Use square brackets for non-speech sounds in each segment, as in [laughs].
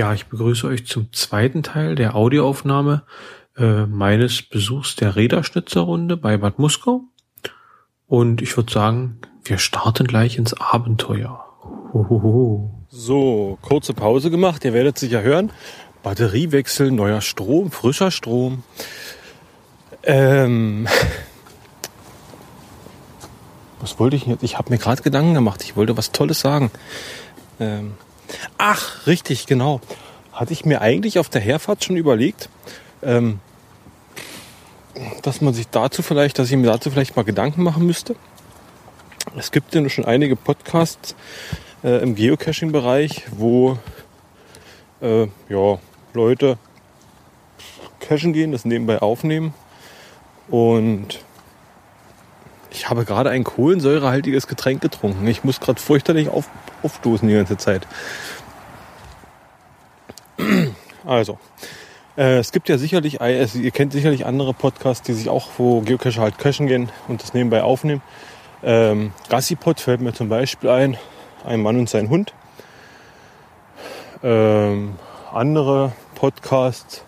Ja, ich begrüße euch zum zweiten Teil der Audioaufnahme äh, meines Besuchs der Räderschnitzerrunde bei Bad Muskau. Und ich würde sagen, wir starten gleich ins Abenteuer. Hohoho. So, kurze Pause gemacht. Ihr werdet sicher hören. Batteriewechsel, neuer Strom, frischer Strom. Ähm, was wollte ich jetzt? Ich habe mir gerade Gedanken gemacht. Ich wollte was Tolles sagen. Ähm, ach, richtig, genau. Hatte ich mir eigentlich auf der Herfahrt schon überlegt, ähm, dass man sich dazu vielleicht, dass ich mir dazu vielleicht mal Gedanken machen müsste. Es gibt ja schon einige Podcasts äh, im Geocaching-Bereich, wo äh, ja, Leute cachen gehen, das nebenbei aufnehmen. Und ich habe gerade ein kohlensäurehaltiges Getränk getrunken. Ich muss gerade fürchterlich auf, aufstoßen die ganze Zeit. Also, äh, es gibt ja sicherlich, also ihr kennt sicherlich andere Podcasts, die sich auch, wo Geocacher halt cachen gehen und das nebenbei aufnehmen. Ähm, Gassipod fällt mir zum Beispiel ein, ein Mann und sein Hund. Ähm, andere Podcasts,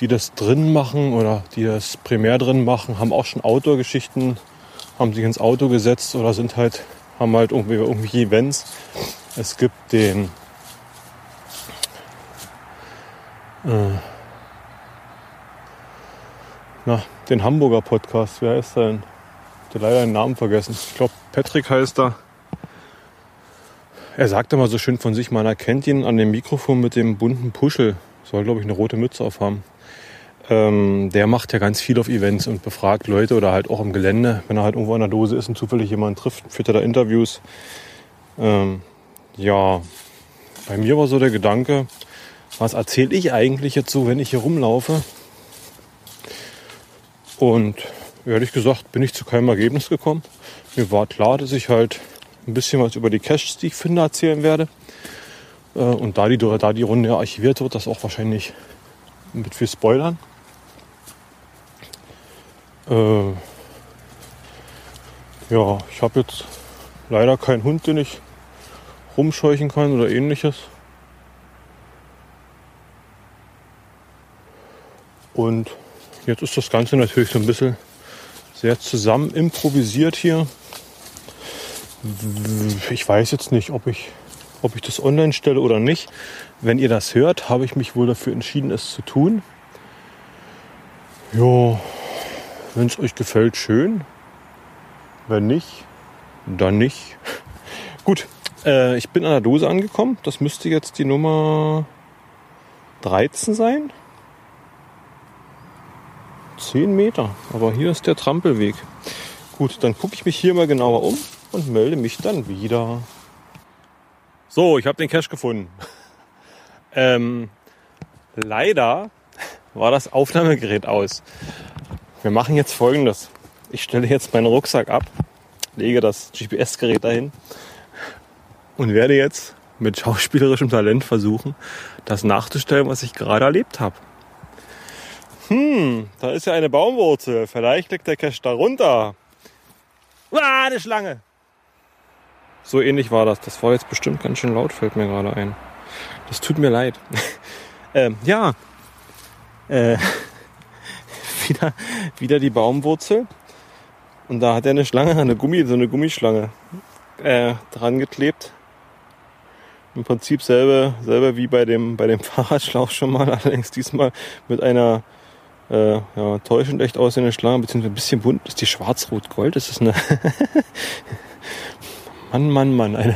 die das drin machen oder die das primär drin machen, haben auch schon Outdoor-Geschichten, haben sich ins Auto gesetzt oder sind halt, haben halt irgendwie, irgendwie Events. Es gibt den äh, na, den Hamburger Podcast, heißt der denn? Ich habe leider den Namen vergessen. Ich glaube, Patrick heißt er. Er sagt immer so schön von sich, man erkennt ihn an dem Mikrofon mit dem bunten Puschel. Soll, glaube ich, eine rote Mütze aufhaben. Ähm, der macht ja ganz viel auf Events und befragt Leute oder halt auch im Gelände, wenn er halt irgendwo an der Dose ist und zufällig jemanden trifft, führt er da Interviews. Ähm, ja, bei mir war so der Gedanke, was erzähle ich eigentlich jetzt so, wenn ich hier rumlaufe? Und ehrlich gesagt bin ich zu keinem Ergebnis gekommen. Mir war klar, dass ich halt ein bisschen was über die Caches, die ich finde, erzählen werde. Äh, und da die, da die Runde archiviert wird, das auch wahrscheinlich mit viel Spoilern. Äh, ja, ich habe jetzt leider keinen Hund, den ich rumscheuchen kann oder ähnliches. Und jetzt ist das Ganze natürlich so ein bisschen sehr zusammen improvisiert hier. Ich weiß jetzt nicht, ob ich, ob ich das online stelle oder nicht. Wenn ihr das hört, habe ich mich wohl dafür entschieden, es zu tun. Ja, wenn es euch gefällt, schön. Wenn nicht, dann nicht. [laughs] Gut, äh, ich bin an der Dose angekommen. Das müsste jetzt die Nummer 13 sein. 10 Meter, aber hier ist der Trampelweg. Gut, dann gucke ich mich hier mal genauer um und melde mich dann wieder. So, ich habe den Cache gefunden. [laughs] ähm, leider war das Aufnahmegerät aus. Wir machen jetzt folgendes. Ich stelle jetzt meinen Rucksack ab, lege das GPS-Gerät dahin und werde jetzt mit schauspielerischem Talent versuchen, das nachzustellen, was ich gerade erlebt habe. Hm, da ist ja eine Baumwurzel. Vielleicht liegt der Cache darunter. Ah, eine Schlange. So ähnlich war das. Das war jetzt bestimmt ganz schön laut, fällt mir gerade ein. Das tut mir leid. [laughs] ähm, ja. Äh, wieder, wieder die Baumwurzel. Und da hat er eine Schlange, eine Gummi, so eine Gummischlange äh, dran geklebt. Im Prinzip selber, selber wie bei dem, bei dem [laughs] Fahrradschlauch schon mal, allerdings diesmal mit einer äh, ja, täuschend echt aussehende Schlange, beziehungsweise ein bisschen bunt. Ist die schwarz-rot-gold? Ist das eine. [laughs] Mann, Mann, Mann.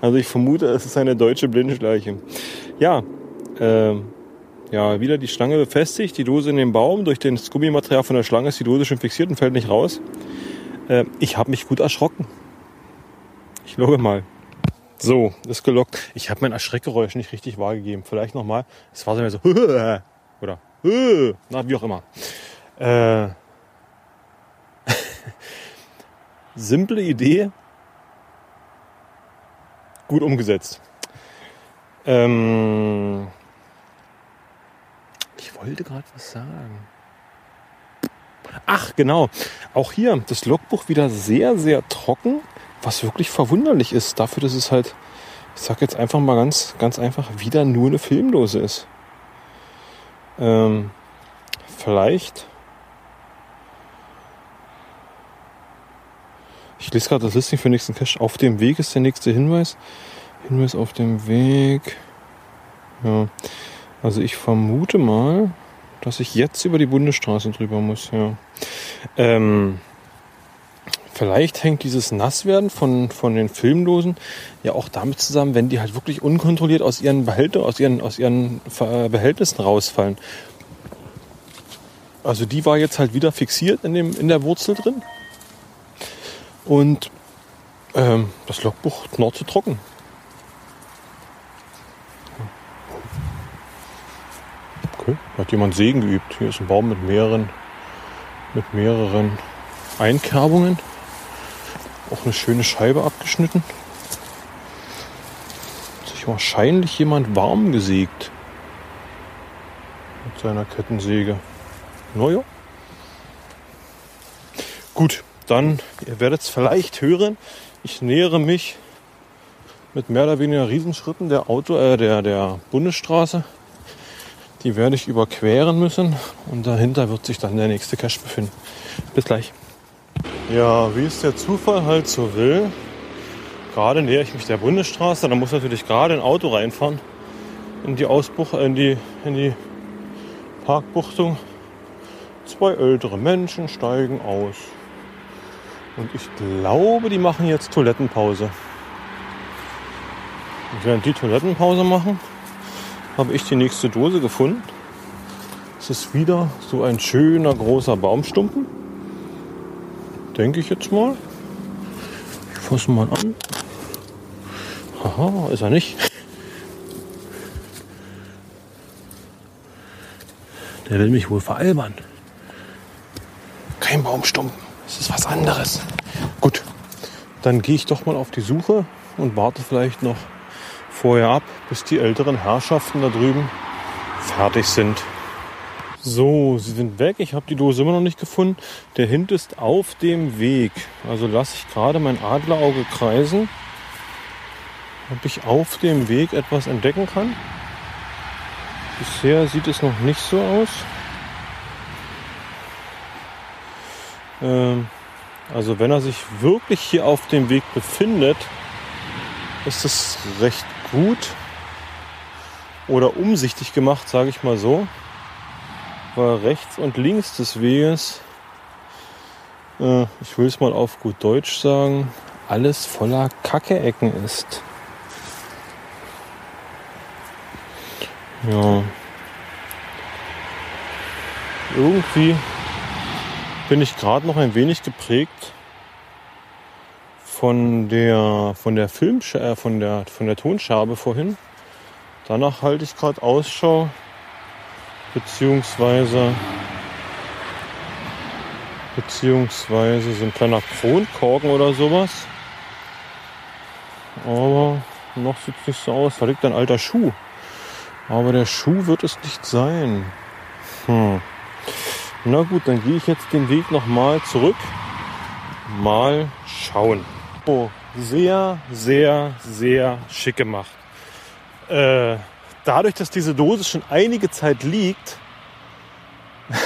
also ich vermute, es ist eine deutsche Blindschleiche. Ja, äh, ja, wieder die Schlange befestigt, die Dose in den Baum. Durch das Gummimaterial von der Schlange ist die Dose schon fixiert und fällt nicht raus. Äh, ich habe mich gut erschrocken. Ich logge mal. So, ist gelockt. Ich habe mein Erschreckgeräusch nicht richtig wahrgegeben. Vielleicht nochmal. Es war so mehr so [laughs] oder [laughs] na, wie auch immer. Äh, [laughs] simple Idee, gut umgesetzt. Ähm, ich wollte gerade was sagen. Ach, genau. Auch hier das Logbuch wieder sehr, sehr trocken, was wirklich verwunderlich ist, dafür, dass es halt ich sag jetzt einfach mal ganz, ganz einfach, wieder nur eine Filmdose ist. Ähm, vielleicht. Ich lese gerade das Listing für den nächsten Cache. Auf dem Weg ist der nächste Hinweis. Hinweis auf dem Weg. Ja. Also ich vermute mal, dass ich jetzt über die Bundesstraße drüber muss. Ja. Ähm, Vielleicht hängt dieses Nasswerden von, von den Filmdosen ja auch damit zusammen, wenn die halt wirklich unkontrolliert aus ihren Behälter, aus ihren, aus ihren Behältnissen rausfallen. Also die war jetzt halt wieder fixiert in, dem, in der Wurzel drin. Und ähm, das Logbuch knurrt zu trocken. Okay, hat jemand Segen geübt. Hier ist ein Baum mit mehreren, mit mehreren Einkerbungen. Auch eine schöne Scheibe abgeschnitten. Hat sich wahrscheinlich jemand warm gesägt. Mit seiner Kettensäge. Naja. Gut, dann, ihr werdet es vielleicht hören, ich nähere mich mit mehr oder weniger Riesenschritten der Auto, äh, der, der Bundesstraße. Die werde ich überqueren müssen und dahinter wird sich dann der nächste Cache befinden. Bis gleich. Ja, wie es der Zufall halt so will, gerade nähere ich mich der Bundesstraße, da muss natürlich gerade ein Auto reinfahren in die Ausbuch, in die, in die Parkbuchtung. Zwei ältere Menschen steigen aus. Und ich glaube, die machen jetzt Toilettenpause. Und während die Toilettenpause machen, habe ich die nächste Dose gefunden. Es ist wieder so ein schöner großer Baumstumpen. Denke ich jetzt mal. Ich fasse mal an. Haha, ist er nicht. Der will mich wohl veralbern. Kein Baumstumpen. Es ist was anderes. Gut, dann gehe ich doch mal auf die Suche und warte vielleicht noch vorher ab, bis die älteren Herrschaften da drüben fertig sind. So, sie sind weg. Ich habe die Dose immer noch nicht gefunden. Der Hint ist auf dem Weg. Also lasse ich gerade mein Adlerauge kreisen, ob ich auf dem Weg etwas entdecken kann. Bisher sieht es noch nicht so aus. Ähm, also wenn er sich wirklich hier auf dem Weg befindet, ist es recht gut oder umsichtig gemacht, sage ich mal so weil rechts und links des Weges, äh, ich will es mal auf gut Deutsch sagen, alles voller Kacke-Ecken ist. Ja. Irgendwie bin ich gerade noch ein wenig geprägt von der von der Film äh, von der von der Tonschabe vorhin. Danach halte ich gerade Ausschau beziehungsweise beziehungsweise so ein kleiner Kronkorken oder sowas. Aber noch sieht es nicht so aus. Da liegt ein alter Schuh. Aber der Schuh wird es nicht sein. Hm. Na gut, dann gehe ich jetzt den Weg nochmal zurück. Mal schauen. Oh, sehr, sehr, sehr schick gemacht. Äh, dadurch, dass diese Dose schon einige Zeit liegt, [laughs]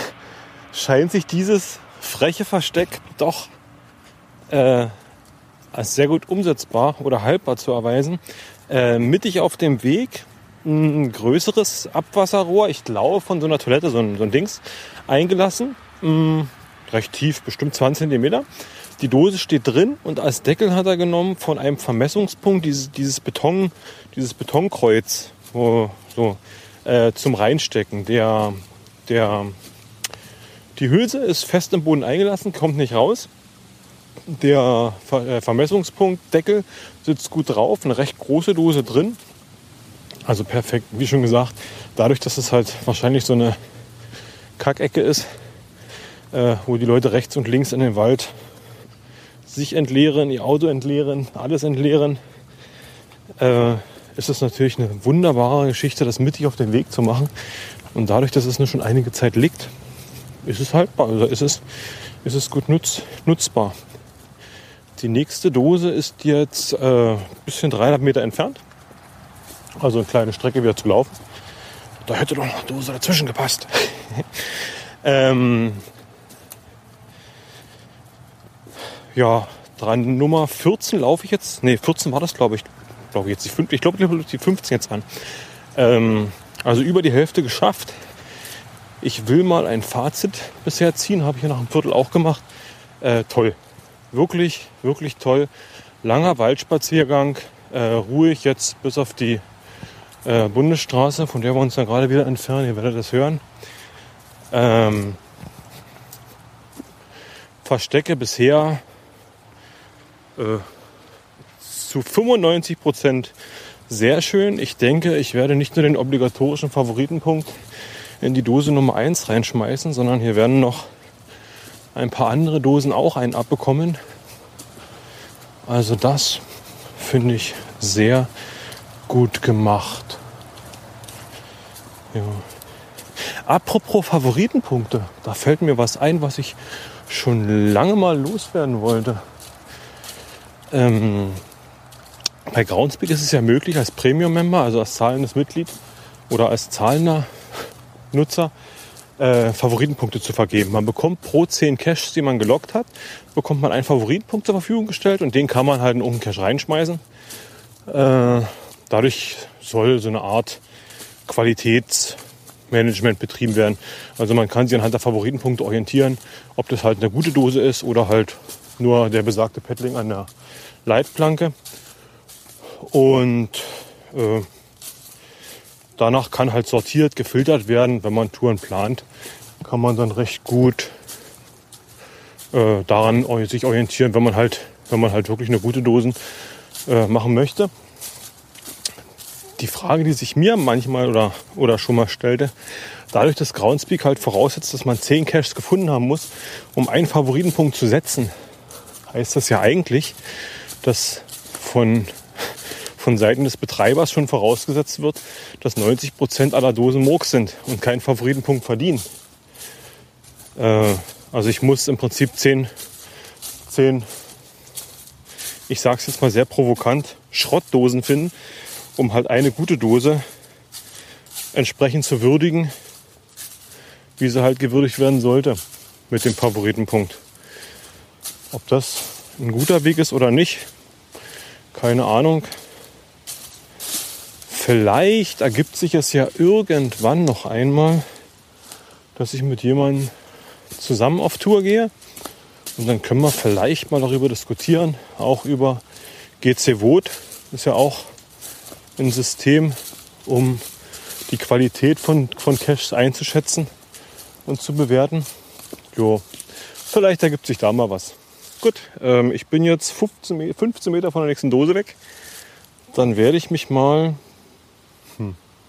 scheint sich dieses freche Versteck doch äh, als sehr gut umsetzbar oder haltbar zu erweisen. Äh, mittig auf dem Weg ein größeres Abwasserrohr, ich glaube von so einer Toilette, so ein, so ein Dings, eingelassen. Mh, mm, recht tief, bestimmt 20 cm. Die Dose steht drin und als Deckel hat er genommen von einem Vermessungspunkt dieses, dieses Beton, dieses Betonkreuz, wo, so, äh, zum Reinstecken. Der, der, die Hülse ist fest im Boden eingelassen, kommt nicht raus. Der Ver äh, Vermessungspunkt, Deckel sitzt gut drauf, eine recht große Dose drin. Also perfekt, wie schon gesagt, dadurch, dass es halt wahrscheinlich so eine Kackecke ist, äh, wo die Leute rechts und links in den Wald sich entleeren, ihr Auto entleeren, alles entleeren, äh, ist es natürlich eine wunderbare Geschichte, das mittig auf den Weg zu machen. Und dadurch, dass es nur schon einige Zeit liegt, ist es haltbar, also ist es, ist es gut nutz, nutzbar. Die nächste Dose ist jetzt äh, ein bisschen 300 Meter entfernt. Also eine kleine Strecke wieder zu laufen. Da hätte doch noch eine Dose dazwischen gepasst. [laughs] ähm, ja, dran Nummer 14 laufe ich jetzt. Ne, 14 war das, glaube ich. Glaube ich jetzt die 15, ich glaube die 15 jetzt an. Ähm, also über die Hälfte geschafft. Ich will mal ein Fazit bisher ziehen, habe ich ja nach einem Viertel auch gemacht. Äh, toll. Wirklich, wirklich toll. Langer Waldspaziergang, äh, ruhig jetzt bis auf die äh, Bundesstraße, von der wir uns dann gerade wieder entfernen. Ihr werdet das hören. Ähm, Verstecke bisher äh, zu 95 Prozent sehr schön. Ich denke, ich werde nicht nur den obligatorischen Favoritenpunkt in die Dose Nummer 1 reinschmeißen, sondern hier werden noch ein paar andere Dosen auch einen abbekommen. Also das finde ich sehr gut gemacht. Ja. Apropos Favoritenpunkte, da fällt mir was ein, was ich schon lange mal loswerden wollte. Ähm, bei Groundspeak ist es ja möglich, als Premium-Member, also als zahlendes Mitglied oder als zahlender Nutzer, äh, Favoritenpunkte zu vergeben. Man bekommt pro 10 Caches, die man gelockt hat, bekommt man einen Favoritenpunkt zur Verfügung gestellt und den kann man halt in irgendeinen Cache reinschmeißen. Äh, dadurch soll so eine Art Qualitätsmanagement betrieben werden. Also man kann sich anhand der Favoritenpunkte orientieren, ob das halt eine gute Dose ist oder halt nur der besagte Paddling an der Leitplanke. Und äh, danach kann halt sortiert, gefiltert werden. Wenn man Touren plant, kann man dann recht gut äh, daran sich orientieren, wenn man halt, wenn man halt wirklich eine gute Dosen äh, machen möchte. Die Frage, die sich mir manchmal oder, oder schon mal stellte, dadurch, dass Groundspeak halt voraussetzt, dass man 10 Caches gefunden haben muss, um einen Favoritenpunkt zu setzen, heißt das ja eigentlich, dass von von Seiten des Betreibers schon vorausgesetzt wird, dass 90 Prozent aller Dosen Murks sind und keinen Favoritenpunkt verdienen. Äh, also ich muss im Prinzip 10, 10 ich sage es jetzt mal sehr provokant, Schrottdosen finden, um halt eine gute Dose entsprechend zu würdigen, wie sie halt gewürdigt werden sollte mit dem Favoritenpunkt. Ob das ein guter Weg ist oder nicht, keine Ahnung. Vielleicht ergibt sich es ja irgendwann noch einmal, dass ich mit jemandem zusammen auf Tour gehe. Und dann können wir vielleicht mal darüber diskutieren, auch über GC Vote. Ist ja auch ein System, um die Qualität von, von Caches einzuschätzen und zu bewerten. Jo, vielleicht ergibt sich da mal was. Gut, ähm, ich bin jetzt 15, 15 Meter von der nächsten Dose weg. Dann werde ich mich mal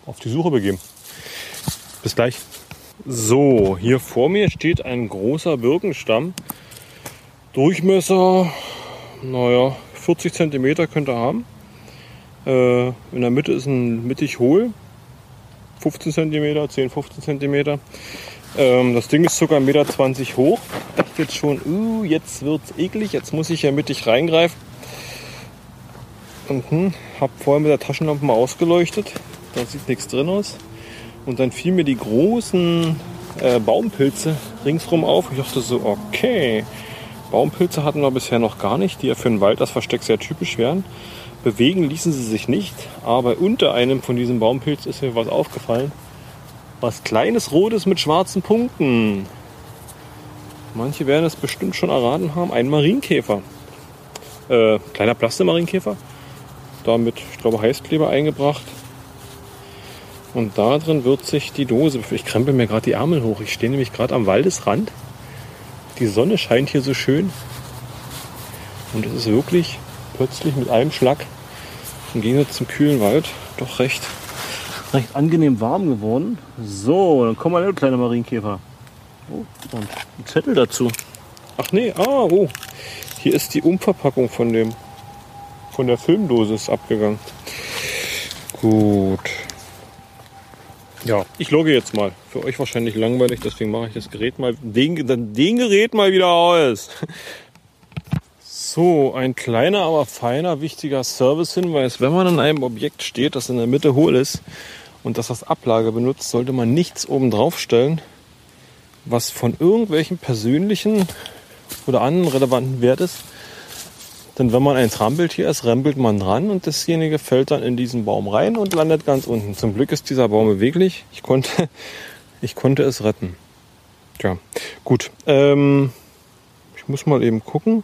auf die Suche begeben. Bis gleich. So, hier vor mir steht ein großer Birkenstamm. Durchmesser, naja, 40 cm könnte er haben. Äh, in der Mitte ist ein mittig hohl. 15 cm, 10, 15 cm. Ähm, das Ding ist sogar 1,20 Meter hoch. Dachte jetzt schon, uh, jetzt wird's eklig, jetzt muss ich ja mittig reingreifen. Und hm, habe vorher mit der Taschenlampe mal ausgeleuchtet da sieht nichts drin aus. Und dann fielen mir die großen äh, Baumpilze ringsrum auf. Ich dachte so, okay, Baumpilze hatten wir bisher noch gar nicht, die ja für den Wald das Versteck sehr typisch wären. Bewegen ließen sie sich nicht, aber unter einem von diesen Baumpilzen ist mir was aufgefallen. Was kleines Rotes mit schwarzen Punkten. Manche werden es bestimmt schon erraten haben. Ein Marienkäfer. Äh, kleiner Plastemarienkäfer. Damit, ich glaube, Heißkleber eingebracht. Und da drin wird sich die Dose, ich krempel mir gerade die Ärmel hoch. Ich stehe nämlich gerade am Waldesrand. Die Sonne scheint hier so schön. Und es ist wirklich plötzlich mit einem Schlag im Gegensatz zum kühlen Wald doch recht, recht angenehm warm geworden. So, dann kommen wir kleine Marienkäfer. Oh, und ein Zettel dazu. Ach nee, ah, oh. Hier ist die Umverpackung von dem von der Filmdosis abgegangen. Gut. Ja, ich logge jetzt mal. Für euch wahrscheinlich langweilig, deswegen mache ich das Gerät mal, den, den Gerät mal wieder aus. So, ein kleiner, aber feiner, wichtiger Servicehinweis. Wenn man an einem Objekt steht, das in der Mitte hohl ist und das als Ablage benutzt, sollte man nichts oben drauf stellen, was von irgendwelchen persönlichen oder anderen relevanten Wert ist. Denn wenn man ein Trampeltier ist, rempelt man dran und dasjenige fällt dann in diesen Baum rein und landet ganz unten. Zum Glück ist dieser Baum beweglich. Ich konnte, [laughs] ich konnte es retten. Tja, gut. Ähm, ich muss mal eben gucken.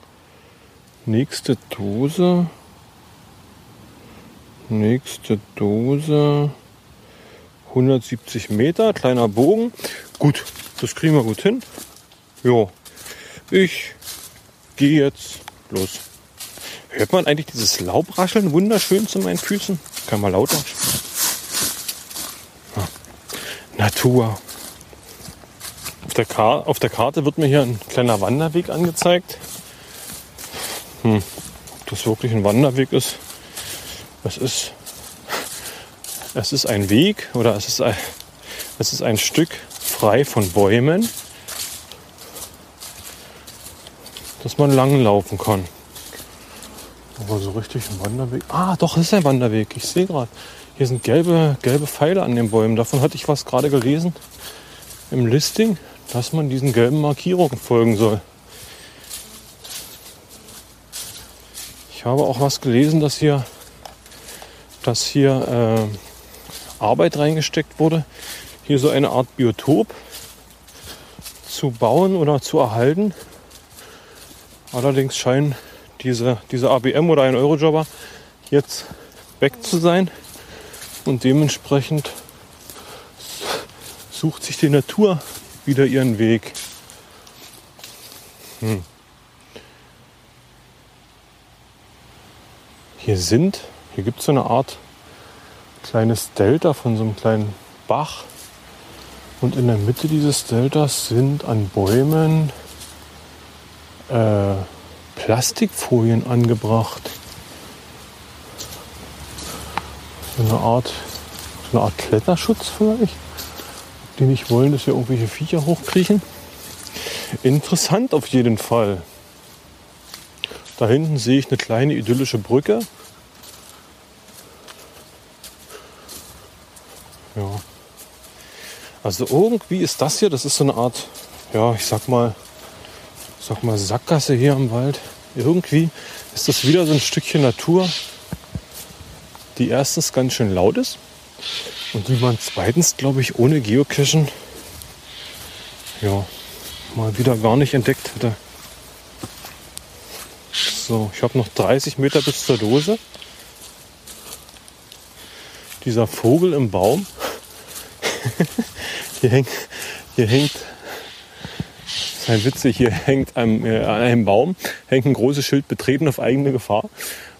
Nächste Dose. Nächste Dose. 170 Meter, kleiner Bogen. Gut, das kriegen wir gut hin. Jo, ich gehe jetzt los. Hört man eigentlich dieses Laubrascheln wunderschön zu meinen Füßen? Kann man lauter. Ah. Natur. Auf der, auf der Karte wird mir hier ein kleiner Wanderweg angezeigt. Hm. Ob das wirklich ein Wanderweg ist? Es ist, es ist ein Weg oder es ist ein, es ist ein Stück frei von Bäumen, dass man lang laufen kann. Aber so richtig ein Wanderweg. Ah, doch, ist ein Wanderweg. Ich sehe gerade. Hier sind gelbe, gelbe Pfeile an den Bäumen. Davon hatte ich was gerade gelesen im Listing, dass man diesen gelben Markierungen folgen soll. Ich habe auch was gelesen, dass hier, dass hier äh, Arbeit reingesteckt wurde, hier so eine Art Biotop zu bauen oder zu erhalten. Allerdings scheinen diese, diese ABM oder ein Eurojobber jetzt weg zu sein. Und dementsprechend sucht sich die Natur wieder ihren Weg. Hm. Hier sind, hier gibt es so eine Art kleines Delta von so einem kleinen Bach. Und in der Mitte dieses Deltas sind an Bäumen äh, Plastikfolien angebracht. So eine Art, so eine Art Kletterschutz vielleicht, die nicht wollen, dass hier irgendwelche Viecher hochkriechen. Interessant auf jeden Fall. Da hinten sehe ich eine kleine idyllische Brücke. Ja. Also irgendwie ist das hier, das ist so eine Art, ja, ich sag mal, sag mal, Sackgasse hier im Wald. Irgendwie ist das wieder so ein Stückchen Natur, die erstens ganz schön laut ist und die man zweitens, glaube ich, ohne Geocachen ja, mal wieder gar nicht entdeckt hätte. So, ich habe noch 30 Meter bis zur Dose. Dieser Vogel im Baum. [laughs] hier, hängt, hier hängt Sei witzig, hier hängt am, äh, an einem Baum hängt ein großes Schild betreten auf eigene Gefahr.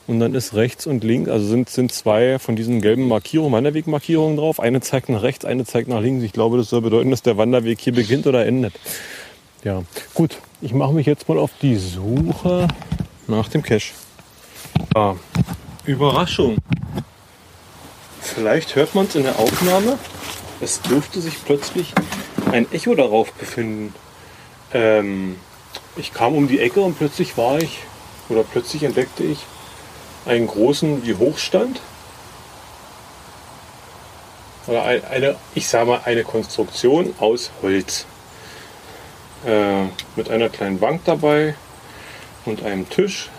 Und dann ist rechts und links, also sind, sind zwei von diesen gelben Markierungen, Wanderwegmarkierungen drauf. Eine zeigt nach rechts, eine zeigt nach links. Ich glaube, das soll bedeuten, dass der Wanderweg hier beginnt oder endet. Ja, gut. Ich mache mich jetzt mal auf die Suche nach dem Cache. Ah, Überraschung. Vielleicht hört man es in der Aufnahme. Es dürfte sich plötzlich ein Echo darauf befinden. Ähm, ich kam um die Ecke und plötzlich war ich, oder plötzlich entdeckte ich einen großen wie Hochstand. Oder eine, ich sage mal, eine Konstruktion aus Holz. Äh, mit einer kleinen Bank dabei und einem Tisch.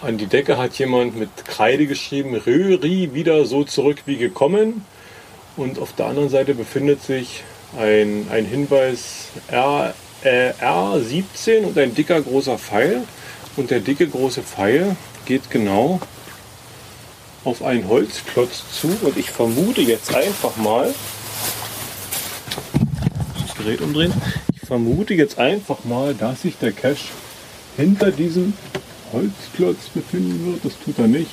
An die Decke hat jemand mit Kreide geschrieben, Röri wieder so zurück wie gekommen. Und auf der anderen Seite befindet sich ein, ein Hinweis R, äh, R17 und ein dicker großer Pfeil. Und der dicke große Pfeil geht genau auf einen Holzklotz zu. Und ich vermute jetzt einfach mal, das Gerät umdrehen, ich vermute jetzt einfach mal, dass sich der Cache hinter diesem Holzklotz befinden wird. Das tut er nicht.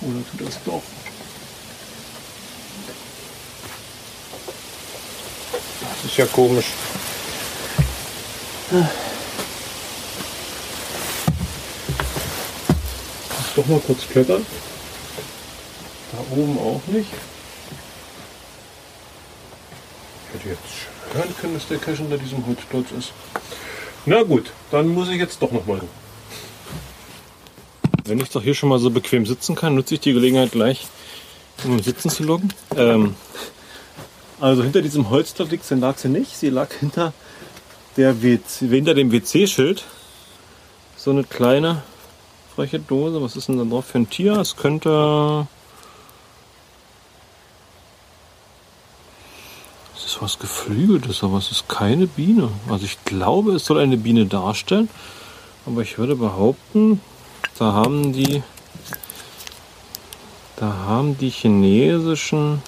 Oder tut es doch? Ist ja komisch. Muss doch mal kurz klettern. Da oben auch nicht. Ich hätte jetzt hören können, dass der Cache unter diesem Holzklotz ist. Na gut, dann muss ich jetzt doch noch mal. Wenn ich doch hier schon mal so bequem sitzen kann, nutze ich die Gelegenheit gleich, um Sitzen zu loggen. Ähm, also hinter diesem sie, lag sie nicht. Sie lag hinter, der WC, hinter dem WC-Schild. So eine kleine freche Dose. Was ist denn da drauf für ein Tier? Es könnte Es ist was Geflügeltes, aber es ist keine Biene. Also ich glaube, es soll eine Biene darstellen. Aber ich würde behaupten, da haben die, da haben die chinesischen,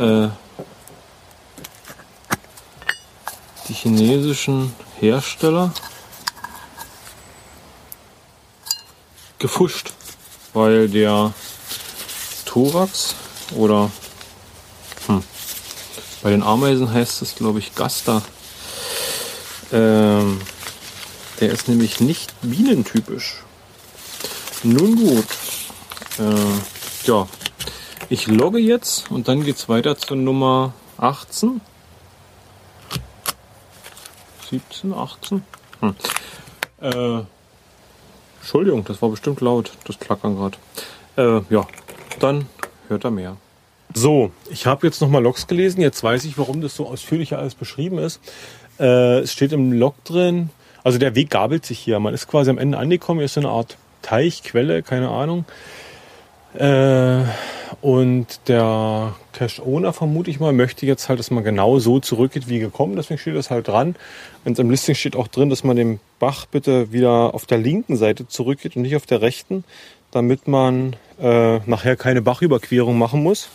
äh, die chinesischen Hersteller gefuscht, weil der Thorax oder hm, bei den Ameisen heißt es, glaube ich, Gaster. Ähm, der ist nämlich nicht bienentypisch. Nun gut. Äh, ja, ich logge jetzt und dann geht es weiter zur Nummer 18. 17, 18. Hm. Äh, Entschuldigung, das war bestimmt laut, das Klackern gerade. Äh, ja, dann hört er mehr. So, ich habe jetzt nochmal Logs gelesen. Jetzt weiß ich, warum das so ausführlich alles beschrieben ist. Äh, es steht im Log drin, also der Weg gabelt sich hier. Man ist quasi am Ende angekommen. Hier ist so eine Art Teich, Quelle, keine Ahnung. Äh, und der Cache-Owner, vermute ich mal, möchte jetzt halt, dass man genau so zurückgeht, wie gekommen. Deswegen steht das halt dran. Und im Listing steht auch drin, dass man den Bach bitte wieder auf der linken Seite zurückgeht und nicht auf der rechten, damit man äh, nachher keine Bachüberquerung machen muss.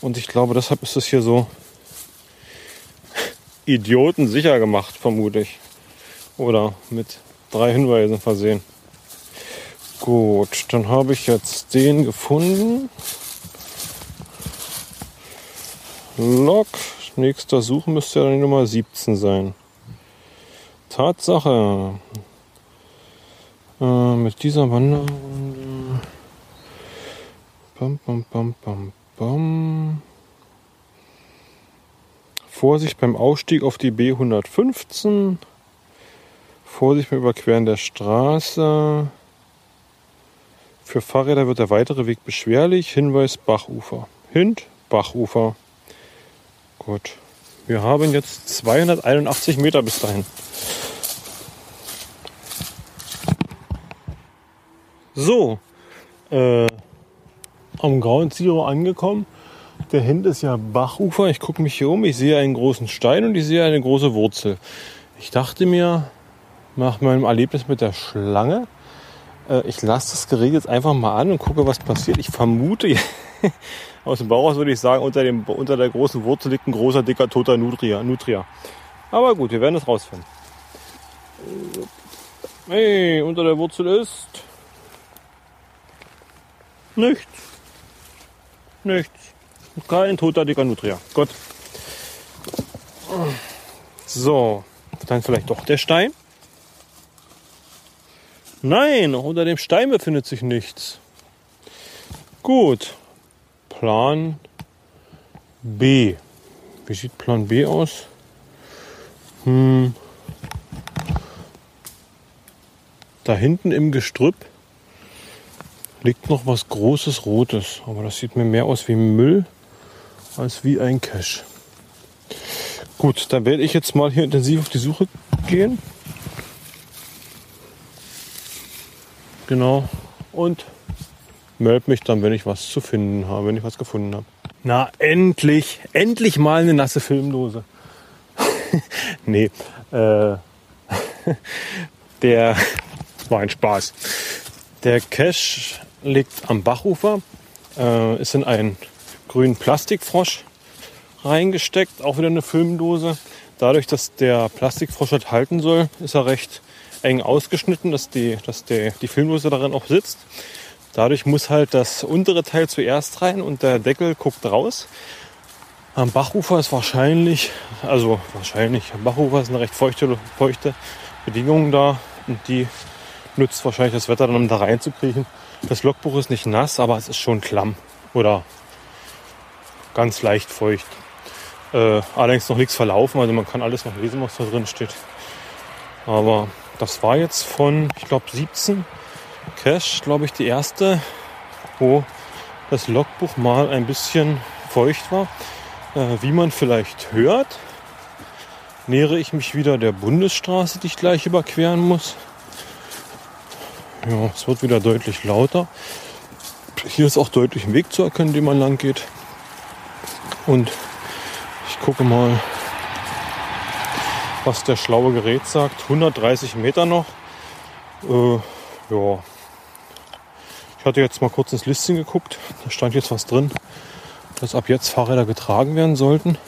Und ich glaube, deshalb ist es hier so [laughs] Idioten sicher gemacht, vermute ich. Oder mit drei Hinweisen versehen. Gut, dann habe ich jetzt den gefunden. Log. Nächster Suchen müsste ja die Nummer 17 sein. Tatsache. Äh, mit dieser Wanderung. Bam, bam, bam, bam, Bam. Vorsicht beim Aufstieg auf die B115. Vorsicht beim Überqueren der Straße. Für Fahrräder wird der weitere Weg beschwerlich. Hinweis Bachufer. Hint Bachufer. Gut. Wir haben jetzt 281 Meter bis dahin. So. Äh, am Grauen Zero angekommen. Der Hint ist ja Bachufer. Ich gucke mich hier um. Ich sehe einen großen Stein und ich sehe eine große Wurzel. Ich dachte mir, nach meinem Erlebnis mit der Schlange, äh, ich lasse das Gerät jetzt einfach mal an und gucke, was passiert. Ich vermute, [laughs] aus dem Bauch würde ich sagen, unter, dem, unter der großen Wurzel liegt ein großer, dicker, toter Nutria. Nutria. Aber gut, wir werden es rausfinden. Hey, unter der Wurzel ist nichts. Nichts. Kein toter dicker Nutria. Gut. So, dann vielleicht doch der Stein. Nein, unter dem Stein befindet sich nichts. Gut. Plan B. Wie sieht Plan B aus? Hm. Da hinten im Gestrüpp liegt noch was Großes Rotes. Aber das sieht mir mehr aus wie Müll als wie ein Cache. Gut, dann werde ich jetzt mal hier intensiv auf die Suche gehen. Genau. Und melde mich dann, wenn ich was zu finden habe, wenn ich was gefunden habe. Na, endlich, endlich mal eine nasse Filmdose. [laughs] nee, äh, [laughs] der war ein Spaß. Der Cache liegt am Bachufer, äh, ist in einen grünen Plastikfrosch reingesteckt, auch wieder eine Filmdose. Dadurch, dass der Plastikfrosch halt halten soll, ist er recht eng ausgeschnitten, dass die, dass der, die Filmdose darin auch sitzt. Dadurch muss halt das untere Teil zuerst rein und der Deckel guckt raus. Am Bachufer ist wahrscheinlich, also wahrscheinlich, am Bachufer ist eine recht feuchte, feuchte Bedingung da und die nützt wahrscheinlich das Wetter dann, um da reinzukriechen. Das Logbuch ist nicht nass, aber es ist schon klamm oder ganz leicht feucht. Äh, allerdings noch nichts verlaufen, also man kann alles noch lesen, was da drin steht. Aber das war jetzt von, ich glaube, 17 Cash, glaube ich, die erste, wo das Logbuch mal ein bisschen feucht war. Äh, wie man vielleicht hört, nähere ich mich wieder der Bundesstraße, die ich gleich überqueren muss. Ja, es wird wieder deutlich lauter. Hier ist auch deutlich ein Weg zu erkennen, den man lang geht. Und ich gucke mal, was der schlaue Gerät sagt. 130 Meter noch. Äh, ja. Ich hatte jetzt mal kurz ins Listing geguckt. Da stand jetzt was drin, dass ab jetzt Fahrräder getragen werden sollten.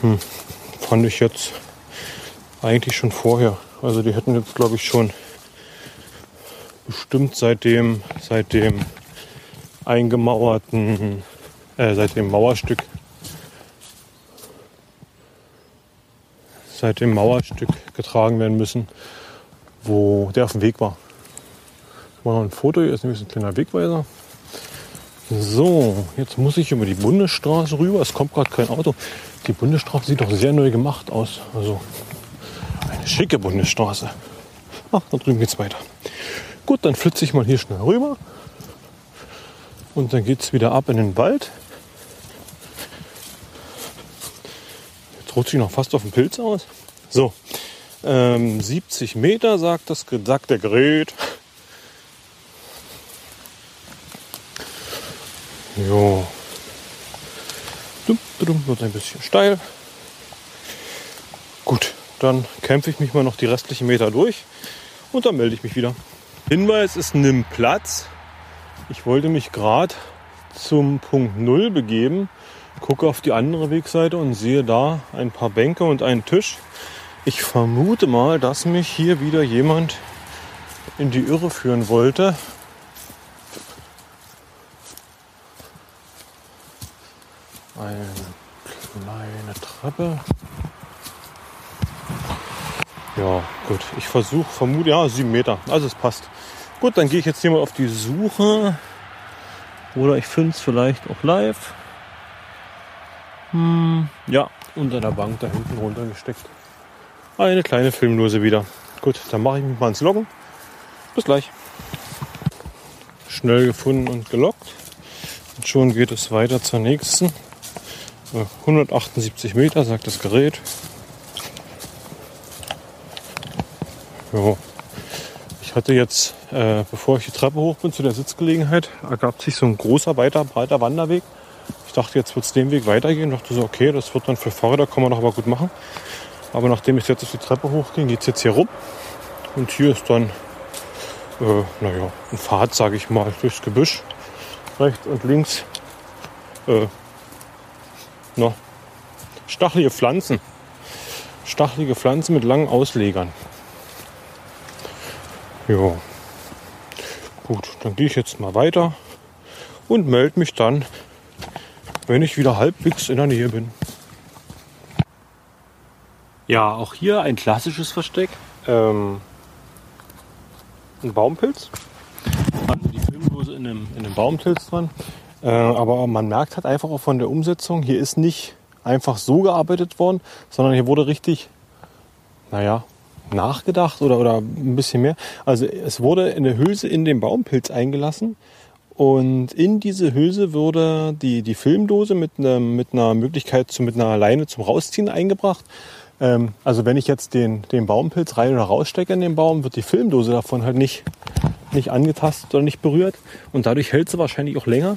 Hm. Fand ich jetzt eigentlich schon vorher. Also die hätten jetzt, glaube ich, schon bestimmt seit dem, seit dem eingemauerten, äh, seit dem Mauerstück seit dem Mauerstück getragen werden müssen, wo der auf dem Weg war. Mal noch ein Foto, hier ist nämlich ein kleiner Wegweiser. So, jetzt muss ich über die Bundesstraße rüber. Es kommt gerade kein Auto. Die Bundesstraße sieht doch sehr neu gemacht aus. Also eine schicke Bundesstraße. Ach, da drüben geht's weiter. Gut, dann flitze ich mal hier schnell rüber. Und dann geht es wieder ab in den Wald. Rutsche ich noch fast auf den Pilz aus. So, ähm, 70 Meter sagt, das, sagt der Gerät. Jo. Wird ein bisschen steil. Gut, dann kämpfe ich mich mal noch die restlichen Meter durch und dann melde ich mich wieder. Hinweis ist nimm Platz. Ich wollte mich gerade zum Punkt 0 begeben gucke auf die andere Wegseite und sehe da ein paar Bänke und einen Tisch. Ich vermute mal, dass mich hier wieder jemand in die Irre führen wollte. Eine kleine Treppe. Ja, gut. Ich versuche, vermute, ja, sieben Meter. Also es passt. Gut, dann gehe ich jetzt hier mal auf die Suche. Oder ich finde es vielleicht auch live. Hm, ja, unter der Bank da hinten runtergesteckt. Eine kleine Filmlose wieder. Gut, dann mache ich mich mal ins Loggen. Bis gleich. Schnell gefunden und gelockt. Und schon geht es weiter zur nächsten. 178 äh, Meter, sagt das Gerät. Jo. Ich hatte jetzt, äh, bevor ich die Treppe hoch bin zu der Sitzgelegenheit, ergab sich so ein großer, weiter, breiter Wanderweg dachte, jetzt wird es den Weg weitergehen. Ich dachte so, okay, das wird dann für Fahrräder, kann man noch aber gut machen. Aber nachdem ich jetzt auf die Treppe hochging, geht es jetzt hier rum. Und hier ist dann, äh, naja, ein Pfad, sage ich mal, durchs Gebüsch. Rechts und links, äh, na, stachelige Pflanzen. Stachelige Pflanzen mit langen Auslegern. Ja. Gut, dann gehe ich jetzt mal weiter und melde mich dann wenn ich wieder halbwegs in der Nähe bin. Ja, auch hier ein klassisches Versteck. Ähm, ein Baumpilz. Also die Filmdose in einem, in einem Baumpilz dran. Äh, aber man merkt halt einfach auch von der Umsetzung, hier ist nicht einfach so gearbeitet worden, sondern hier wurde richtig, naja, nachgedacht oder, oder ein bisschen mehr. Also es wurde eine Hülse in den Baumpilz eingelassen und in diese Hülse wurde die, die Filmdose mit, einer, mit einer Möglichkeit zu, mit einer Leine zum Rausziehen eingebracht. Ähm, also wenn ich jetzt den, den Baumpilz rein oder rausstecke in den Baum, wird die Filmdose davon halt nicht, nicht angetastet oder nicht berührt. Und dadurch hält sie wahrscheinlich auch länger.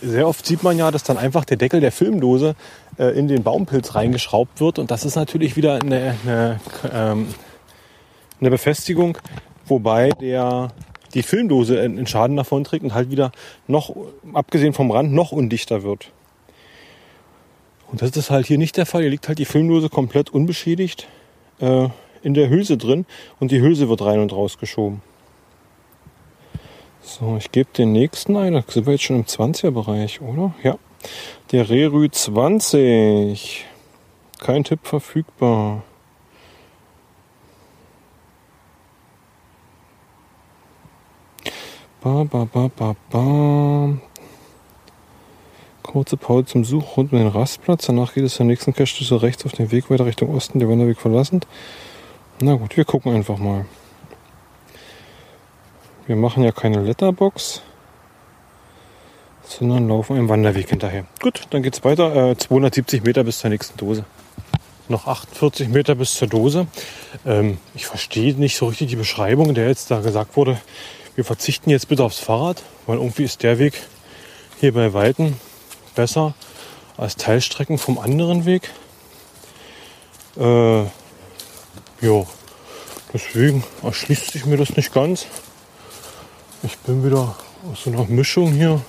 Sehr oft sieht man ja, dass dann einfach der Deckel der Filmdose äh, in den Baumpilz reingeschraubt wird. Und das ist natürlich wieder eine, eine, ähm, eine Befestigung, wobei der die Filmdose einen Schaden davon trägt und halt wieder noch, abgesehen vom Rand, noch undichter wird. Und das ist halt hier nicht der Fall. Hier liegt halt die Filmdose komplett unbeschädigt äh, in der Hülse drin und die Hülse wird rein und raus geschoben. So, ich gebe den nächsten ein. Da sind wir jetzt schon im 20er-Bereich, oder? Ja. Der Rerü 20. Kein Tipp verfügbar. Ba, ba, ba, ba, ba. Kurze Pause zum Such rund um den Rastplatz. Danach geht es zur nächsten Cache rechts auf den Weg weiter Richtung Osten, der Wanderweg verlassend. Na gut, wir gucken einfach mal. Wir machen ja keine Letterbox, sondern laufen einen Wanderweg hinterher. Gut, dann geht's weiter. Äh, 270 Meter bis zur nächsten Dose. Noch 48 Meter bis zur Dose. Ähm, ich verstehe nicht so richtig die Beschreibung, der jetzt da gesagt wurde, wir verzichten jetzt bitte aufs Fahrrad, weil irgendwie ist der Weg hier bei Weiten besser als Teilstrecken vom anderen Weg. Äh, ja, deswegen erschließt sich mir das nicht ganz. Ich bin wieder aus so einer Mischung hier.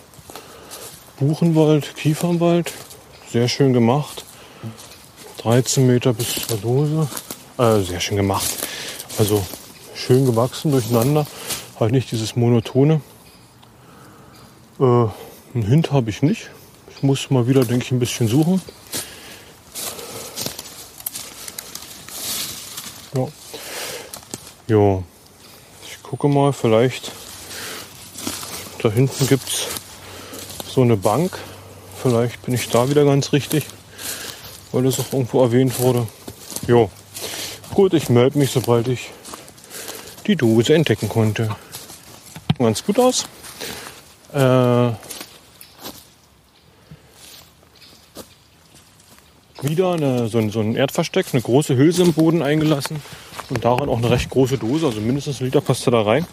Buchenwald, Kiefernwald. Sehr schön gemacht. 13 Meter bis zur Dose. Äh, sehr schön gemacht. Also schön gewachsen durcheinander. Halt nicht dieses monotone. Äh, einen Hint habe ich nicht. Ich muss mal wieder, denke ich, ein bisschen suchen. Ja. Jo. Ich gucke mal, vielleicht da hinten gibt es so eine Bank. Vielleicht bin ich da wieder ganz richtig, weil das auch irgendwo erwähnt wurde. Jo. Gut, ich melde mich, sobald ich die Dose entdecken konnte. Ganz gut aus. Äh, wieder eine, so, ein, so ein Erdversteck, eine große Hülse im Boden eingelassen und daran auch eine recht große Dose, also mindestens ein Liter passte da rein.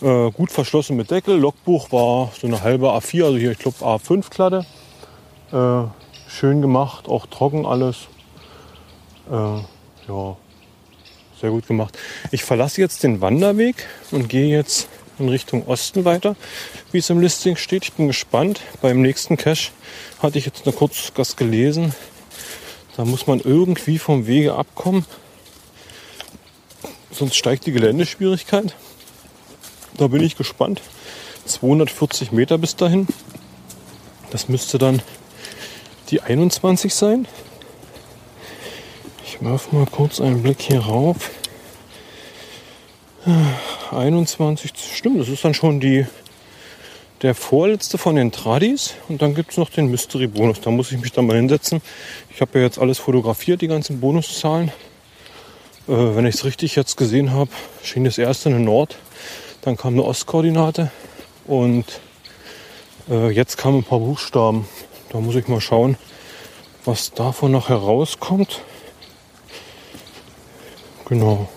Äh, gut verschlossen mit Deckel. Logbuch war so eine halbe A4, also hier ich glaube A5 Klatte. Äh, schön gemacht, auch trocken alles. Äh, ja, sehr gut gemacht. Ich verlasse jetzt den Wanderweg und gehe jetzt in Richtung Osten weiter, wie es im Listing steht. Ich bin gespannt. Beim nächsten Cache hatte ich jetzt nur kurz was gelesen. Da muss man irgendwie vom Wege abkommen sonst steigt die Geländeschwierigkeit. Da bin ich gespannt. 240 Meter bis dahin. Das müsste dann die 21 sein. Ich werfe mal kurz einen Blick hier rauf. 21, stimmt, das ist dann schon die, der vorletzte von den Tradis. Und dann gibt es noch den Mystery Bonus. Da muss ich mich dann mal hinsetzen. Ich habe ja jetzt alles fotografiert, die ganzen Bonuszahlen. Äh, wenn ich es richtig jetzt gesehen habe, schien das erste eine Nord, dann kam eine Ostkoordinate und äh, jetzt kamen ein paar Buchstaben. Da muss ich mal schauen, was davon nachher rauskommt. Genau.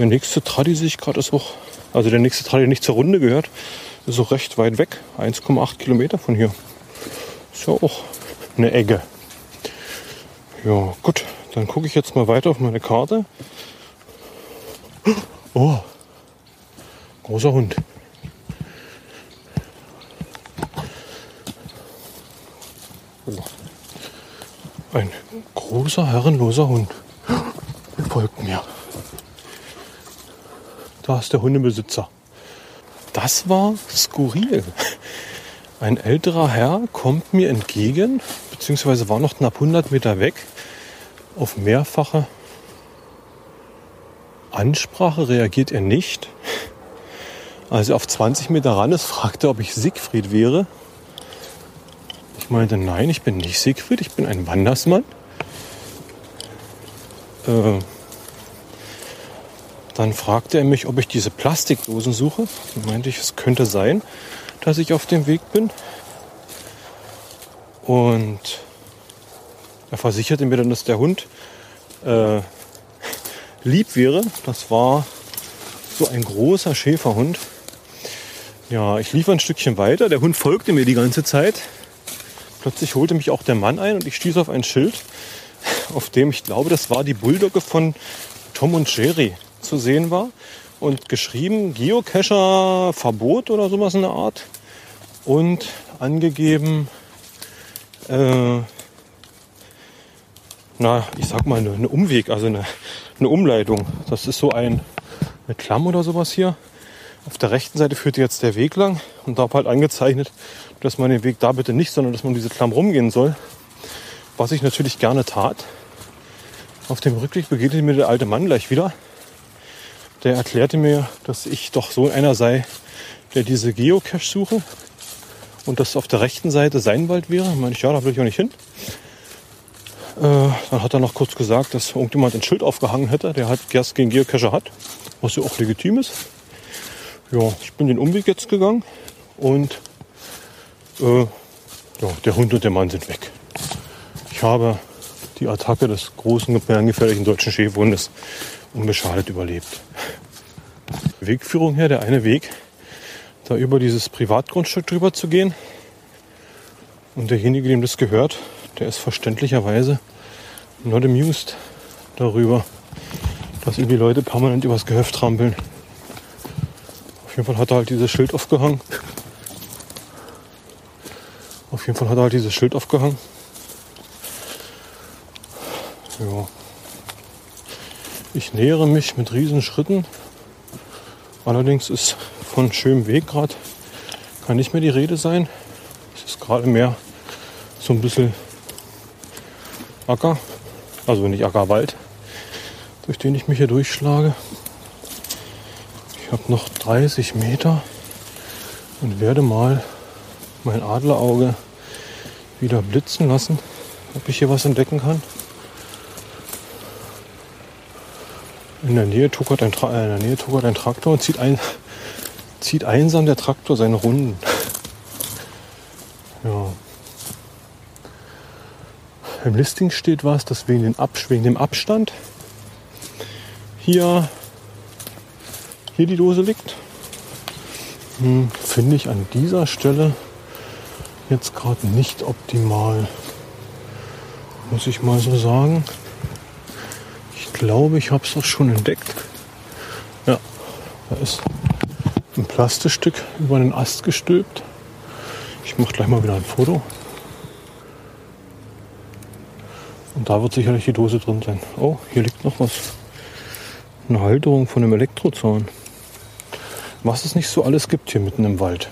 Der nächste Tradi sehe ich gerade ist auch, also der nächste Tradi, der nicht zur Runde gehört, ist auch recht weit weg. 1,8 Kilometer von hier. Ist ja auch eine Ecke. Ja, gut. Dann gucke ich jetzt mal weiter auf meine Karte. Oh, großer Hund. Ein großer, herrenloser Hund. Folgt mir. Da ist der Hundebesitzer. Das war skurril. Ein älterer Herr kommt mir entgegen, beziehungsweise war noch knapp 100 Meter weg auf mehrfache Ansprache reagiert er nicht. Als er auf 20 Meter ran ist, fragte er, ob ich Siegfried wäre. Ich meinte, nein, ich bin nicht Siegfried, ich bin ein Wandersmann. Äh, dann fragte er mich, ob ich diese Plastikdosen suche. Dann meinte ich, es könnte sein, dass ich auf dem Weg bin. Und er versicherte mir dann, dass der Hund äh, lieb wäre. Das war so ein großer Schäferhund. Ja, ich lief ein Stückchen weiter. Der Hund folgte mir die ganze Zeit. Plötzlich holte mich auch der Mann ein und ich stieß auf ein Schild, auf dem ich glaube, das war die Bulldogge von Tom und Jerry zu sehen war. Und geschrieben Geocacher Verbot oder sowas in der Art. Und angegeben äh, na, ich sag mal, eine, eine Umweg, also eine, eine Umleitung. Das ist so ein, eine Klamm oder sowas hier. Auf der rechten Seite führt jetzt der Weg lang und da halt angezeichnet, dass man den Weg da bitte nicht, sondern dass man diese Klamm rumgehen soll. Was ich natürlich gerne tat. Auf dem Rückweg begegnete mir der alte Mann gleich wieder. Der erklärte mir, dass ich doch so einer sei, der diese Geocache suche und dass auf der rechten Seite sein Wald wäre. Da meine ich, ja, da will ich auch nicht hin. Äh, dann hat er noch kurz gesagt, dass irgendjemand ein Schild aufgehangen hätte, der halt erst gegen Geocacher hat, was ja auch legitim ist. Ja, ich bin den Umweg jetzt gegangen und äh, ja, der Hund und der Mann sind weg. Ich habe die Attacke des großen, gefährlichen deutschen Schäferhundes unbeschadet überlebt. Wegführung her, der eine Weg, da über dieses Privatgrundstück drüber zu gehen. Und derjenige, dem das gehört, der ist verständlicherweise not amused darüber, dass ihm die Leute permanent übers Gehöft trampeln. Auf jeden Fall hat er halt dieses Schild aufgehangen. Auf jeden Fall hat er halt dieses Schild aufgehangen. Ich nähere mich mit riesen Schritten. Allerdings ist von schönem Weg gerade kann nicht mehr die Rede sein. Es ist gerade mehr so ein bisschen Acker, also nicht Ackerwald, durch den ich mich hier durchschlage. Ich habe noch 30 Meter und werde mal mein Adlerauge wieder blitzen lassen, ob ich hier was entdecken kann. In der Nähe tuckert ein, Tra äh, in der Nähe tuckert ein Traktor und zieht, ein, zieht einsam der Traktor seine Runden. Ja. Im Listing steht was, dass wegen, den Ab wegen dem Abstand hier, hier die Dose liegt. Hm, Finde ich an dieser Stelle jetzt gerade nicht optimal. Muss ich mal so sagen glaube, ich habe es auch schon entdeckt. Ja, da ist ein Plastikstück über den Ast gestülpt. Ich mache gleich mal wieder ein Foto. Und da wird sicherlich die Dose drin sein. Oh, hier liegt noch was. Eine Halterung von einem Elektrozaun. Was es nicht so alles gibt hier mitten im Wald.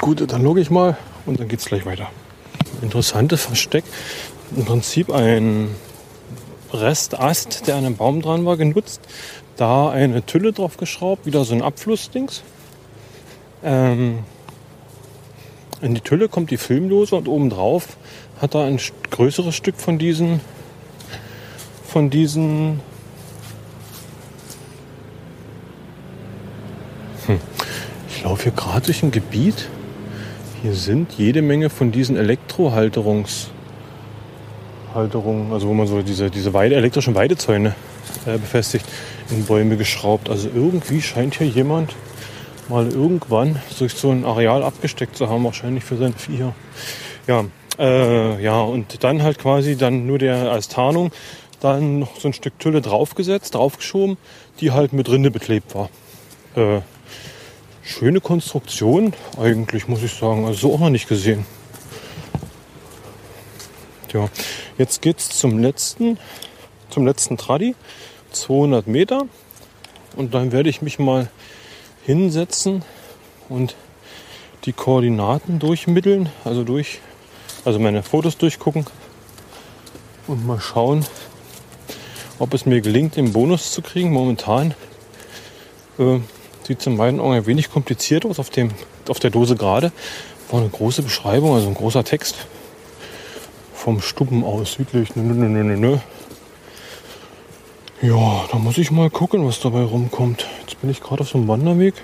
Gut, dann logge ich mal und dann geht es gleich weiter. Interessantes Versteck. Im Prinzip ein Restast, der an einem Baum dran war, genutzt. Da eine Tülle drauf geschraubt, wieder so ein Abflussdings. Ähm, in die Tülle kommt die Filmdose und obendrauf hat er ein größeres Stück von diesen von diesen hm. Ich laufe hier gerade durch ein Gebiet. Hier sind jede Menge von diesen Elektrohalterungs Halterungen, also wo man so diese, diese Weide, elektrischen Weidezäune äh, befestigt, in Bäume geschraubt. Also irgendwie scheint hier jemand mal irgendwann durch so ein Areal abgesteckt zu haben, wahrscheinlich für sein Vieh. Ja, äh, ja, und dann halt quasi dann nur der als Tarnung dann noch so ein Stück Tülle draufgesetzt, draufgeschoben, die halt mit Rinde beklebt war. Äh, schöne Konstruktion, eigentlich muss ich sagen. Also so auch noch nicht gesehen. Ja, jetzt geht's zum letzten, zum letzten Tradi, 200 Meter. Und dann werde ich mich mal hinsetzen und die Koordinaten durchmitteln, also durch, also meine Fotos durchgucken und mal schauen, ob es mir gelingt, den Bonus zu kriegen. Momentan äh, sieht es in meinen Augen ein wenig kompliziert aus. Auf, dem, auf der Dose gerade war eine große Beschreibung, also ein großer Text vom Stuppen aus südlich. Nö, nö, nö, nö, Ja, da muss ich mal gucken, was dabei rumkommt. Jetzt bin ich gerade auf so einem Wanderweg.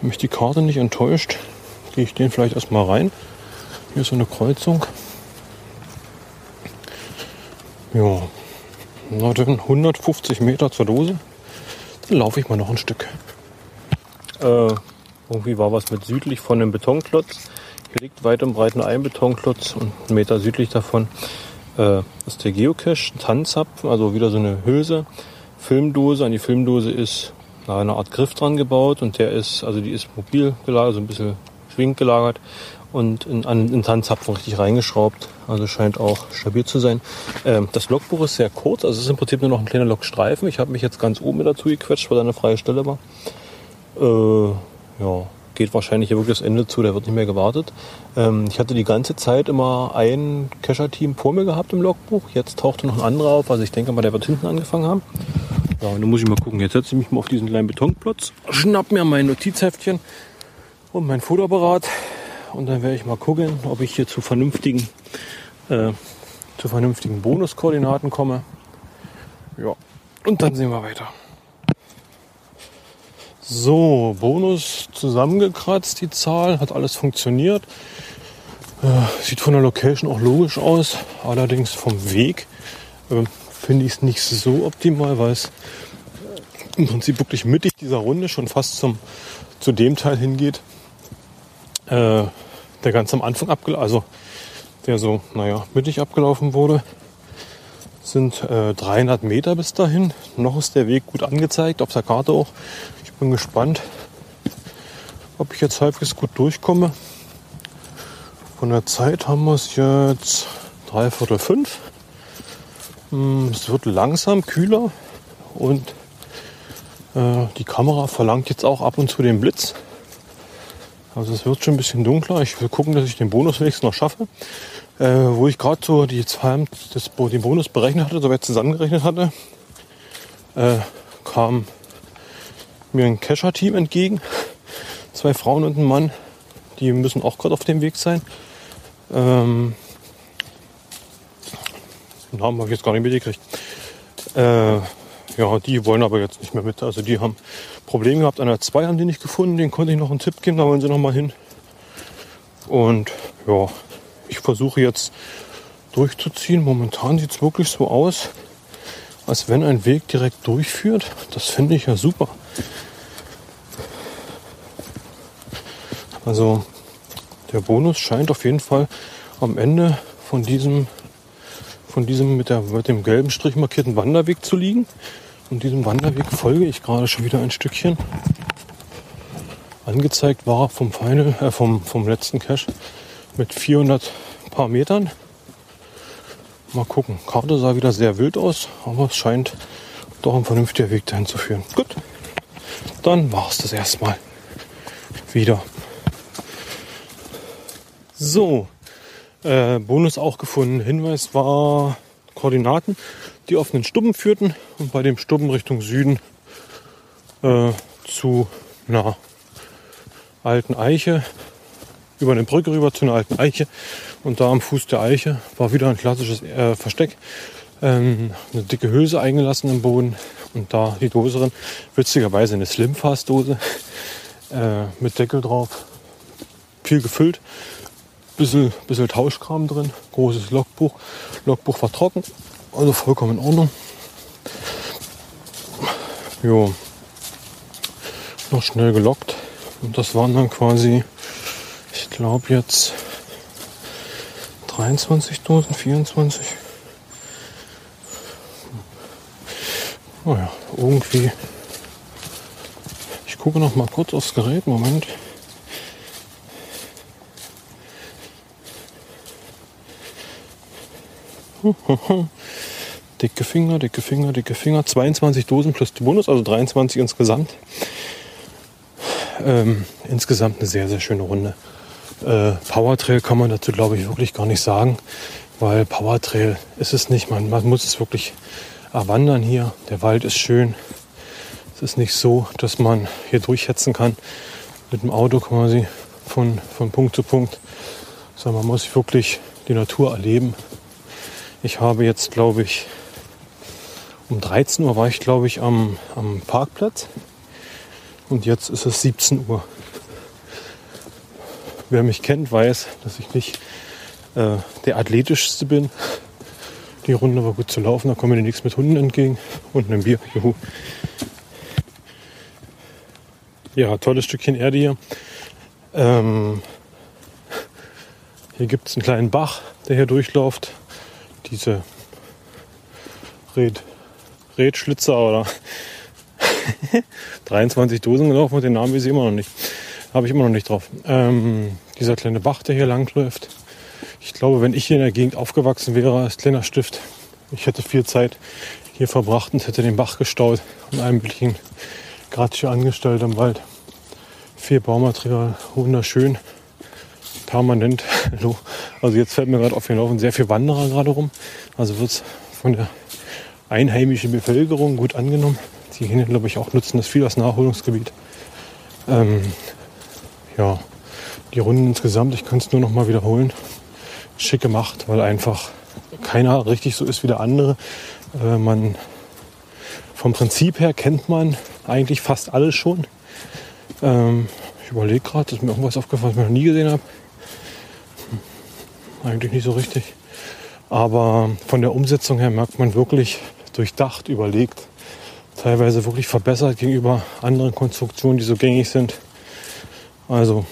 Wenn mich die Karte nicht enttäuscht, gehe ich den vielleicht erstmal rein. Hier ist so eine Kreuzung. Ja, na dann 150 Meter zur Dose. Dann laufe ich mal noch ein Stück. Äh, irgendwie war was mit südlich von dem Betonklotz. Hier liegt weit und breit nur ein Betonklotz und einen Meter südlich davon äh, ist der Geocache, Tanzzapfen, also wieder so eine Hülse, Filmdose. An die Filmdose ist eine Art Griff dran gebaut und der ist, also die ist mobil gelagert, so ein bisschen schwingend gelagert und in, den Tanzzapfen richtig reingeschraubt. Also scheint auch stabil zu sein. Ähm, das Logbuch ist sehr kurz, also es ist im Prinzip nur noch ein kleiner Logstreifen. Ich habe mich jetzt ganz oben dazu gequetscht, weil da eine freie Stelle war. Äh, ja, geht wahrscheinlich wirklich das Ende zu, der wird nicht mehr gewartet. Ähm, ich hatte die ganze Zeit immer ein Kescher-Team vor mir gehabt im Logbuch. Jetzt tauchte noch ein anderer auf, also ich denke mal, der wird hinten angefangen haben. Ja, und dann muss ich mal gucken. Jetzt setze ich mich mal auf diesen kleinen Betonplotz, schnapp mir mein Notizheftchen und mein Fotoapparat und dann werde ich mal gucken, ob ich hier zu vernünftigen äh, zu vernünftigen Bonuskoordinaten komme. Ja, und dann sehen wir weiter. So, Bonus zusammengekratzt, die Zahl, hat alles funktioniert. Äh, sieht von der Location auch logisch aus, allerdings vom Weg äh, finde ich es nicht so optimal, weil es im Prinzip wirklich mittig dieser Runde schon fast zum, zu dem Teil hingeht, äh, der ganz am Anfang abgelaufen, also der so, naja, mittig abgelaufen wurde. Sind äh, 300 Meter bis dahin. Noch ist der Weg gut angezeigt, auf der Karte auch. Bin gespannt, ob ich jetzt halbwegs gut durchkomme. Von der Zeit haben wir es jetzt dreiviertel fünf. Hm, es wird langsam kühler und äh, die Kamera verlangt jetzt auch ab und zu den Blitz. Also es wird schon ein bisschen dunkler. Ich will gucken, dass ich den Bonus wenigstens noch schaffe. Äh, wo ich gerade so die Zahlen, das, den Bonus berechnet hatte, soweit zusammengerechnet hatte, äh, kam mir ein Kescher-Team entgegen. Zwei Frauen und ein Mann. Die müssen auch gerade auf dem Weg sein. Ähm, Namen habe ich jetzt gar nicht mitgekriegt. Äh, ja, die wollen aber jetzt nicht mehr mit. Also die haben Probleme gehabt. Der 2 haben die nicht gefunden. Den konnte ich noch einen Tipp geben. Da wollen sie noch mal hin. Und ja, ich versuche jetzt durchzuziehen. Momentan sieht es wirklich so aus, als wenn ein Weg direkt durchführt. Das finde ich ja super. Also der Bonus scheint auf jeden Fall am Ende von diesem von diesem mit, der, mit dem gelben Strich markierten Wanderweg zu liegen. Und diesem Wanderweg folge ich gerade schon wieder ein Stückchen. Angezeigt war vom Final, äh, vom, vom letzten Cache mit 400 paar Metern. Mal gucken. Karte sah wieder sehr wild aus, aber es scheint doch ein vernünftiger Weg dahin zu führen. Gut, dann war es das erstmal wieder. So, äh, Bonus auch gefunden. Hinweis war Koordinaten, die auf einen Stubben führten und bei dem Stubben Richtung Süden äh, zu einer alten Eiche, über eine Brücke rüber zu einer alten Eiche und da am Fuß der Eiche war wieder ein klassisches äh, Versteck. Ähm, eine dicke Hülse eingelassen im Boden und da die Dose drin. Witzigerweise eine Slimfast-Dose äh, mit Deckel drauf. Viel gefüllt bisschen, bisschen Tauschkram drin, großes Logbuch. Logbuch war trocken, also vollkommen in Ordnung. Jo, noch schnell gelockt und das waren dann quasi, ich glaube jetzt 23 Dosen, 24. Naja, irgendwie. Ich gucke noch mal kurz aufs Gerät. Moment. [laughs] dicke Finger, dicke Finger, dicke Finger. 22 Dosen plus Bonus, also 23 insgesamt. Ähm, insgesamt eine sehr, sehr schöne Runde. Äh, Powertrail kann man dazu, glaube ich, wirklich gar nicht sagen, weil Powertrail ist es nicht. Man, man muss es wirklich erwandern hier. Der Wald ist schön. Es ist nicht so, dass man hier durchhetzen kann mit dem Auto quasi von, von Punkt zu Punkt, sondern man muss wirklich die Natur erleben ich habe jetzt, glaube ich, um 13 Uhr war ich, glaube ich, am, am Parkplatz. Und jetzt ist es 17 Uhr. Wer mich kennt, weiß, dass ich nicht äh, der athletischste bin. Die Runde war gut zu laufen, da kommen mir nichts mit Hunden entgegen und einem Bier. Juhu. Ja, tolles Stückchen Erde hier. Ähm, hier gibt es einen kleinen Bach, der hier durchläuft diese Red, Redschlitzer oder [laughs] 23 Dosen gelaufen den Namen weiß ich immer noch nicht. Habe ich immer noch nicht drauf. Ähm, dieser kleine Bach, der hier langläuft. Ich glaube, wenn ich hier in der Gegend aufgewachsen wäre als kleiner Stift, ich hätte viel Zeit hier verbracht und hätte den Bach gestaut und ein bisschen hier angestellt im Wald. Viel Baumaterial, wunderschön permanent. [laughs] Also jetzt fällt mir gerade auf, hier laufen sehr viele Wanderer gerade rum. Also wird es von der einheimischen Bevölkerung gut angenommen. Die hier, glaube ich, auch nutzen das viel als Nachholungsgebiet. Ähm, ja, die Runden insgesamt, ich kann es nur noch mal wiederholen, schick gemacht, weil einfach keiner richtig so ist wie der andere. Äh, man, vom Prinzip her kennt man eigentlich fast alles schon. Ähm, ich überlege gerade, ist mir irgendwas aufgefallen, was ich noch nie gesehen habe. Hm, eigentlich nicht so richtig. Aber von der Umsetzung her merkt man wirklich durchdacht, überlegt, teilweise wirklich verbessert gegenüber anderen Konstruktionen, die so gängig sind. Also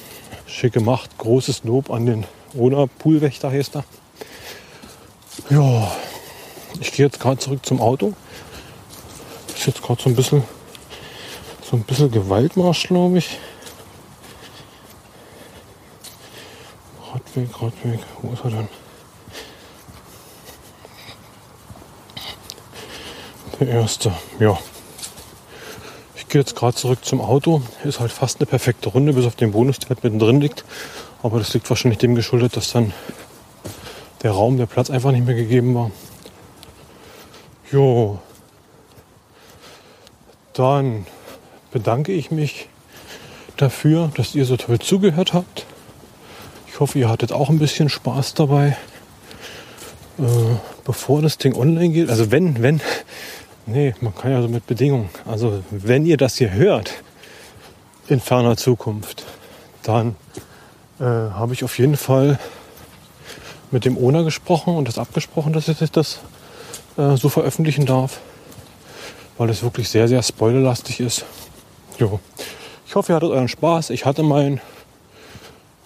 schick gemacht, großes Lob an den oder Poolwächter heißt er. Ja, ich gehe jetzt gerade zurück zum Auto. Ist jetzt gerade so ein bisschen so ein bisschen Gewaltmarsch, glaube ich. Radweg, Radweg, wo ist er denn? Der erste, ja. Ich gehe jetzt gerade zurück zum Auto. Ist halt fast eine perfekte Runde, bis auf den Bonus, der halt mittendrin liegt. Aber das liegt wahrscheinlich dem geschuldet, dass dann der Raum, der Platz einfach nicht mehr gegeben war. Jo. Dann bedanke ich mich dafür, dass ihr so toll zugehört habt. Ich hoffe, ihr hattet auch ein bisschen Spaß dabei. Äh, bevor das Ding online geht, also wenn, wenn, nee, man kann ja so mit Bedingungen, also wenn ihr das hier hört in ferner Zukunft, dann äh, habe ich auf jeden Fall mit dem Owner gesprochen und das abgesprochen, dass ich das äh, so veröffentlichen darf, weil es wirklich sehr, sehr spoilerlastig ist. Jo. Ich hoffe, ihr hattet euren Spaß. Ich hatte mein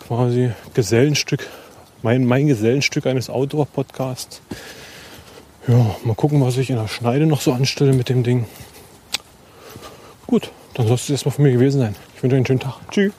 quasi Gesellenstück, mein, mein Gesellenstück eines Outdoor-Podcasts. Ja, mal gucken, was ich in der Schneide noch so anstelle mit dem Ding. Gut, dann soll es erstmal von mir gewesen sein. Ich wünsche euch einen schönen Tag. Tschüss.